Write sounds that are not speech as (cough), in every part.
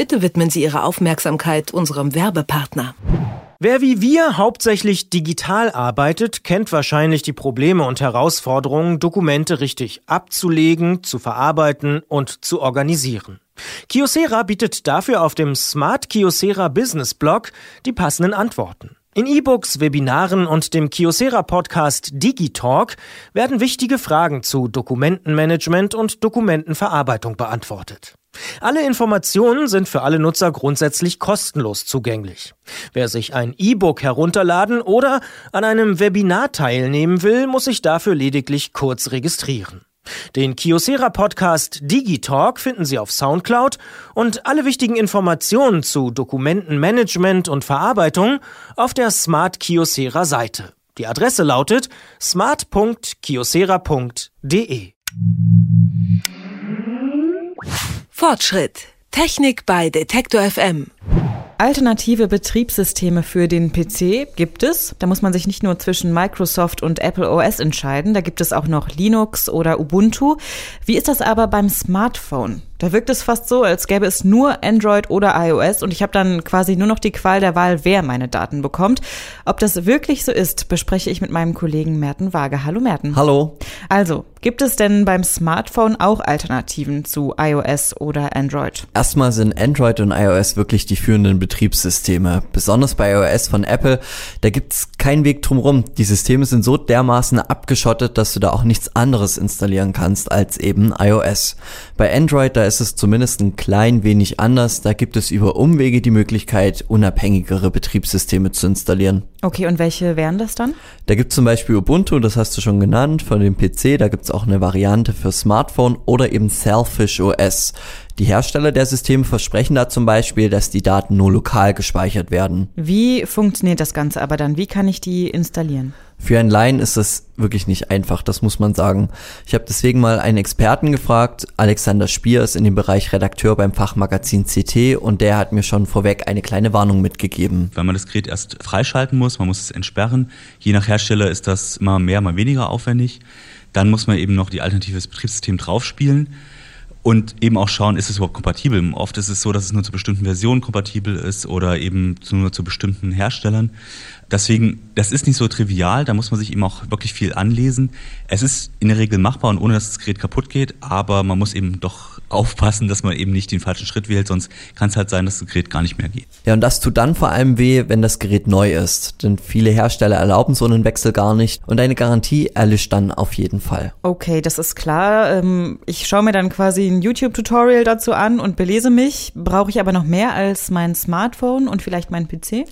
Bitte widmen Sie Ihre Aufmerksamkeit unserem Werbepartner. Wer wie wir hauptsächlich digital arbeitet, kennt wahrscheinlich die Probleme und Herausforderungen, Dokumente richtig abzulegen, zu verarbeiten und zu organisieren. Kiosera bietet dafür auf dem Smart Kiosera Business Blog die passenden Antworten. In E-Books, Webinaren und dem Kiosera Podcast Digitalk werden wichtige Fragen zu Dokumentenmanagement und Dokumentenverarbeitung beantwortet. Alle Informationen sind für alle Nutzer grundsätzlich kostenlos zugänglich. Wer sich ein E-Book herunterladen oder an einem Webinar teilnehmen will, muss sich dafür lediglich kurz registrieren. Den Kiosera Podcast Digitalk finden Sie auf Soundcloud und alle wichtigen Informationen zu Dokumentenmanagement und Verarbeitung auf der Smart Kiosera Seite. Die Adresse lautet smart.kiosera.de. Fortschritt. Technik bei Detektor FM. Alternative Betriebssysteme für den PC gibt es. Da muss man sich nicht nur zwischen Microsoft und Apple OS entscheiden, da gibt es auch noch Linux oder Ubuntu. Wie ist das aber beim Smartphone? Da wirkt es fast so, als gäbe es nur Android oder iOS und ich habe dann quasi nur noch die Qual der Wahl, wer meine Daten bekommt. Ob das wirklich so ist, bespreche ich mit meinem Kollegen Merten Waage. Hallo Merten. Hallo. Also, gibt es denn beim Smartphone auch Alternativen zu iOS oder Android? Erstmal sind Android und iOS wirklich die führenden Betriebssysteme. Besonders bei iOS von Apple, da gibt's keinen Weg drumherum. Die Systeme sind so dermaßen abgeschottet, dass du da auch nichts anderes installieren kannst als eben iOS. Bei Android, da ist es zumindest ein klein wenig anders. Da gibt es über Umwege die Möglichkeit, unabhängigere Betriebssysteme zu installieren. Okay, und welche wären das dann? Da gibt es zum Beispiel Ubuntu, das hast du schon genannt, von dem PC. Da gibt es auch eine Variante für Smartphone oder eben Selfish OS. Die Hersteller der Systeme versprechen da zum Beispiel, dass die Daten nur lokal gespeichert werden. Wie funktioniert das Ganze aber dann? Wie kann ich die installieren? Für einen Laien ist das wirklich nicht einfach, das muss man sagen. Ich habe deswegen mal einen Experten gefragt, Alexander Spier ist in dem Bereich Redakteur beim Fachmagazin CT und der hat mir schon vorweg eine kleine Warnung mitgegeben. Wenn man das Gerät erst freischalten muss, man muss es entsperren, je nach Hersteller ist das mal mehr, mal weniger aufwendig. Dann muss man eben noch die alternatives Betriebssystem draufspielen und eben auch schauen, ist es überhaupt kompatibel. Oft ist es so, dass es nur zu bestimmten Versionen kompatibel ist oder eben nur zu bestimmten Herstellern. Deswegen, das ist nicht so trivial, da muss man sich eben auch wirklich viel anlesen. Es ist in der Regel machbar und ohne dass das Gerät kaputt geht, aber man muss eben doch (laughs) aufpassen, dass man eben nicht den falschen Schritt wählt, sonst kann es halt sein, dass das Gerät gar nicht mehr geht. Ja, und das tut dann vor allem weh, wenn das Gerät neu ist, denn viele Hersteller erlauben so einen Wechsel gar nicht und eine Garantie erlischt dann auf jeden Fall. Okay, das ist klar. Ähm, ich schaue mir dann quasi ein YouTube-Tutorial dazu an und belese mich. Brauche ich aber noch mehr als mein Smartphone und vielleicht mein PC?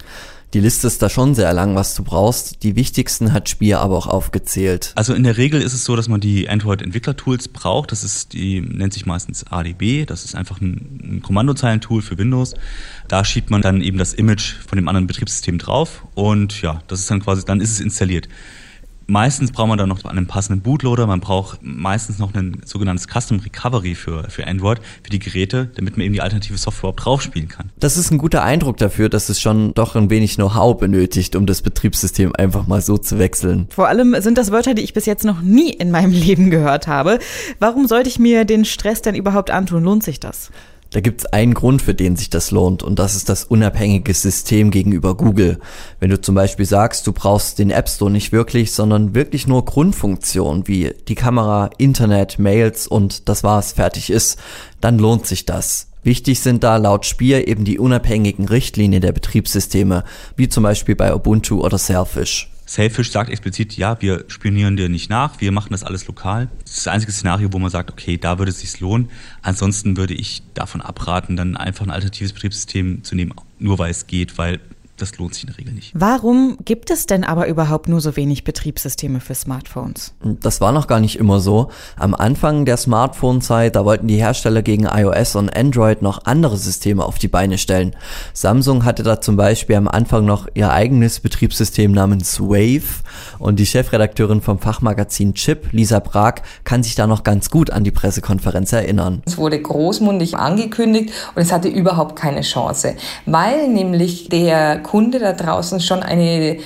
Die Liste ist da schon sehr lang, was du brauchst. Die wichtigsten hat Spier aber auch aufgezählt. Also in der Regel ist es so, dass man die Android-Entwickler-Tools braucht. Das ist, die nennt sich meistens ADB. Das ist einfach ein, ein Kommandozeilentool für Windows. Da schiebt man dann eben das Image von dem anderen Betriebssystem drauf und ja, das ist dann quasi, dann ist es installiert. Meistens braucht man dann noch einen passenden Bootloader. Man braucht meistens noch ein sogenanntes Custom Recovery für, für Android, für die Geräte, damit man eben die alternative Software überhaupt draufspielen kann. Das ist ein guter Eindruck dafür, dass es schon doch ein wenig Know-how benötigt, um das Betriebssystem einfach mal so zu wechseln. Vor allem sind das Wörter, die ich bis jetzt noch nie in meinem (laughs) Leben gehört habe. Warum sollte ich mir den Stress denn überhaupt antun? Lohnt sich das? Da gibt's einen Grund, für den sich das lohnt, und das ist das unabhängige System gegenüber Google. Wenn du zum Beispiel sagst, du brauchst den App Store nicht wirklich, sondern wirklich nur Grundfunktionen wie die Kamera, Internet, Mails und das war's, fertig ist, dann lohnt sich das. Wichtig sind da laut Spier eben die unabhängigen Richtlinien der Betriebssysteme, wie zum Beispiel bei Ubuntu oder Selfish. Selfish sagt explizit, ja, wir spionieren dir nicht nach, wir machen das alles lokal. Das ist das einzige Szenario, wo man sagt, okay, da würde es sich lohnen. Ansonsten würde ich davon abraten, dann einfach ein alternatives Betriebssystem zu nehmen, nur weil es geht, weil das lohnt sich in der Regel nicht. Warum gibt es denn aber überhaupt nur so wenig Betriebssysteme für Smartphones? Das war noch gar nicht immer so. Am Anfang der Smartphone-Zeit, da wollten die Hersteller gegen iOS und Android noch andere Systeme auf die Beine stellen. Samsung hatte da zum Beispiel am Anfang noch ihr eigenes Betriebssystem namens Wave und die Chefredakteurin vom Fachmagazin Chip, Lisa Brag, kann sich da noch ganz gut an die Pressekonferenz erinnern. Es wurde großmundig angekündigt und es hatte überhaupt keine Chance, weil nämlich der Kunde da draußen schon eine äh,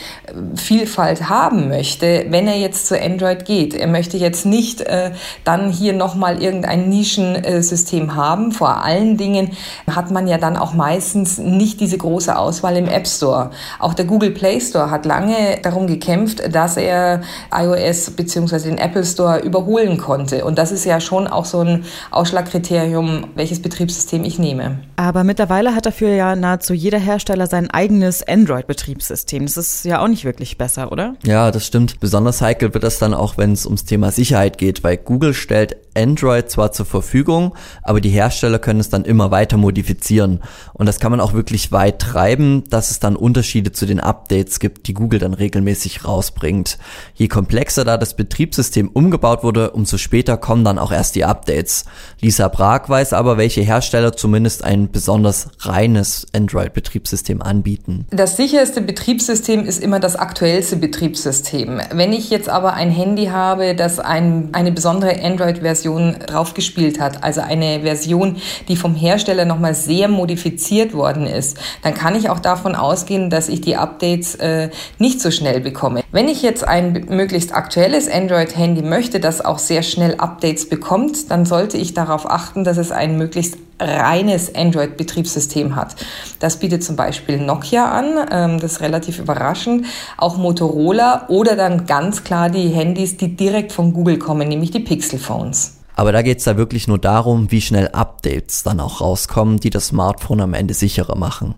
Vielfalt haben möchte, wenn er jetzt zu Android geht. Er möchte jetzt nicht äh, dann hier nochmal irgendein Nischensystem haben. Vor allen Dingen hat man ja dann auch meistens nicht diese große Auswahl im App Store. Auch der Google Play Store hat lange darum gekämpft, dass er iOS bzw. den Apple Store überholen konnte. Und das ist ja schon auch so ein Ausschlagkriterium, welches Betriebssystem ich nehme. Aber mittlerweile hat dafür ja nahezu jeder Hersteller sein eigenes Android-Betriebssystem. Das ist ja auch nicht wirklich besser, oder? Ja, das stimmt. Besonders heikel wird das dann auch, wenn es ums Thema Sicherheit geht, weil Google stellt Android zwar zur Verfügung, aber die Hersteller können es dann immer weiter modifizieren. Und das kann man auch wirklich weit treiben, dass es dann Unterschiede zu den Updates gibt, die Google dann regelmäßig rausbringt. Je komplexer da das Betriebssystem umgebaut wurde, umso später kommen dann auch erst die Updates. Lisa Brag weiß aber, welche Hersteller zumindest ein besonders reines Android-Betriebssystem anbieten. Das sicherste Betriebssystem ist immer das aktuellste Betriebssystem. Wenn ich jetzt aber ein Handy habe, das ein, eine besondere Android-Version draufgespielt hat, also eine Version, die vom Hersteller nochmal sehr modifiziert worden ist, dann kann ich auch davon ausgehen, dass ich die Updates äh, nicht so schnell bekomme. Wenn ich jetzt ein möglichst aktuelles Android-Handy möchte, das auch sehr schnell Updates bekommt, dann sollte ich darauf achten, dass es ein möglichst reines Android-Betriebssystem hat. Das bietet zum Beispiel Nokia an, ähm, das ist relativ überraschend, auch Motorola oder dann ganz klar die Handys, die direkt von Google kommen, nämlich die Pixel Phones. Aber da geht's da wirklich nur darum, wie schnell Updates dann auch rauskommen, die das Smartphone am Ende sicherer machen.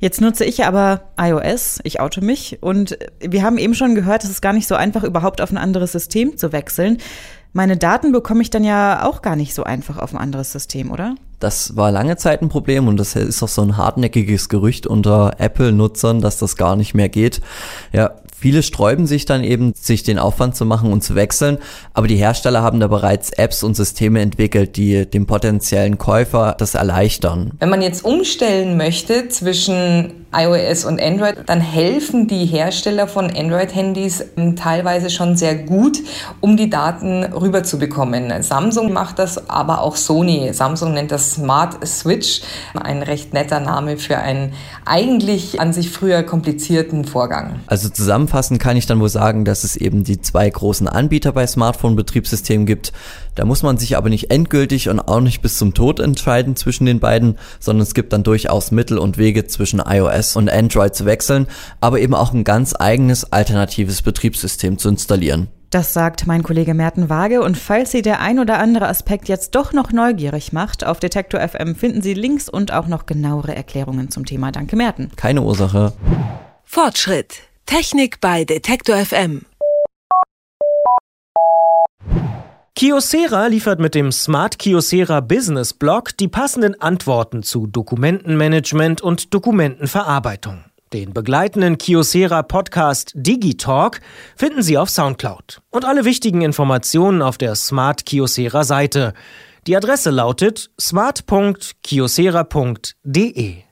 Jetzt nutze ich aber iOS, ich oute mich und wir haben eben schon gehört, es ist gar nicht so einfach, überhaupt auf ein anderes System zu wechseln. Meine Daten bekomme ich dann ja auch gar nicht so einfach auf ein anderes System, oder? Das war lange Zeit ein Problem und das ist auch so ein hartnäckiges Gerücht unter Apple-Nutzern, dass das gar nicht mehr geht. Ja, Viele sträuben sich dann eben, sich den Aufwand zu machen und zu wechseln, aber die Hersteller haben da bereits Apps und Systeme entwickelt, die dem potenziellen Käufer das erleichtern. Wenn man jetzt umstellen möchte zwischen iOS und Android, dann helfen die Hersteller von Android-Handys ähm, teilweise schon sehr gut, um die Daten rüberzubekommen. Samsung macht das, aber auch Sony. Samsung nennt das Smart Switch, ein recht netter Name für einen eigentlich an sich früher komplizierten Vorgang. Also zusammenfassend kann ich dann wohl sagen, dass es eben die zwei großen Anbieter bei Smartphone-Betriebssystemen gibt. Da muss man sich aber nicht endgültig und auch nicht bis zum Tod entscheiden zwischen den beiden, sondern es gibt dann durchaus Mittel und Wege zwischen iOS und Android zu wechseln, aber eben auch ein ganz eigenes alternatives Betriebssystem zu installieren. Das sagt mein Kollege Merten Waage. Und falls Sie der ein oder andere Aspekt jetzt doch noch neugierig macht, auf Detektor FM finden Sie Links und auch noch genauere Erklärungen zum Thema. Danke, Merten. Keine Ursache. Fortschritt. Technik bei Detektor FM. Kyocera liefert mit dem Smart Kyocera Business Blog die passenden Antworten zu Dokumentenmanagement und Dokumentenverarbeitung. Den begleitenden Kiosera Podcast Digitalk finden Sie auf Soundcloud. Und alle wichtigen Informationen auf der Smart Kiosera Seite. Die Adresse lautet smart.kiosera.de.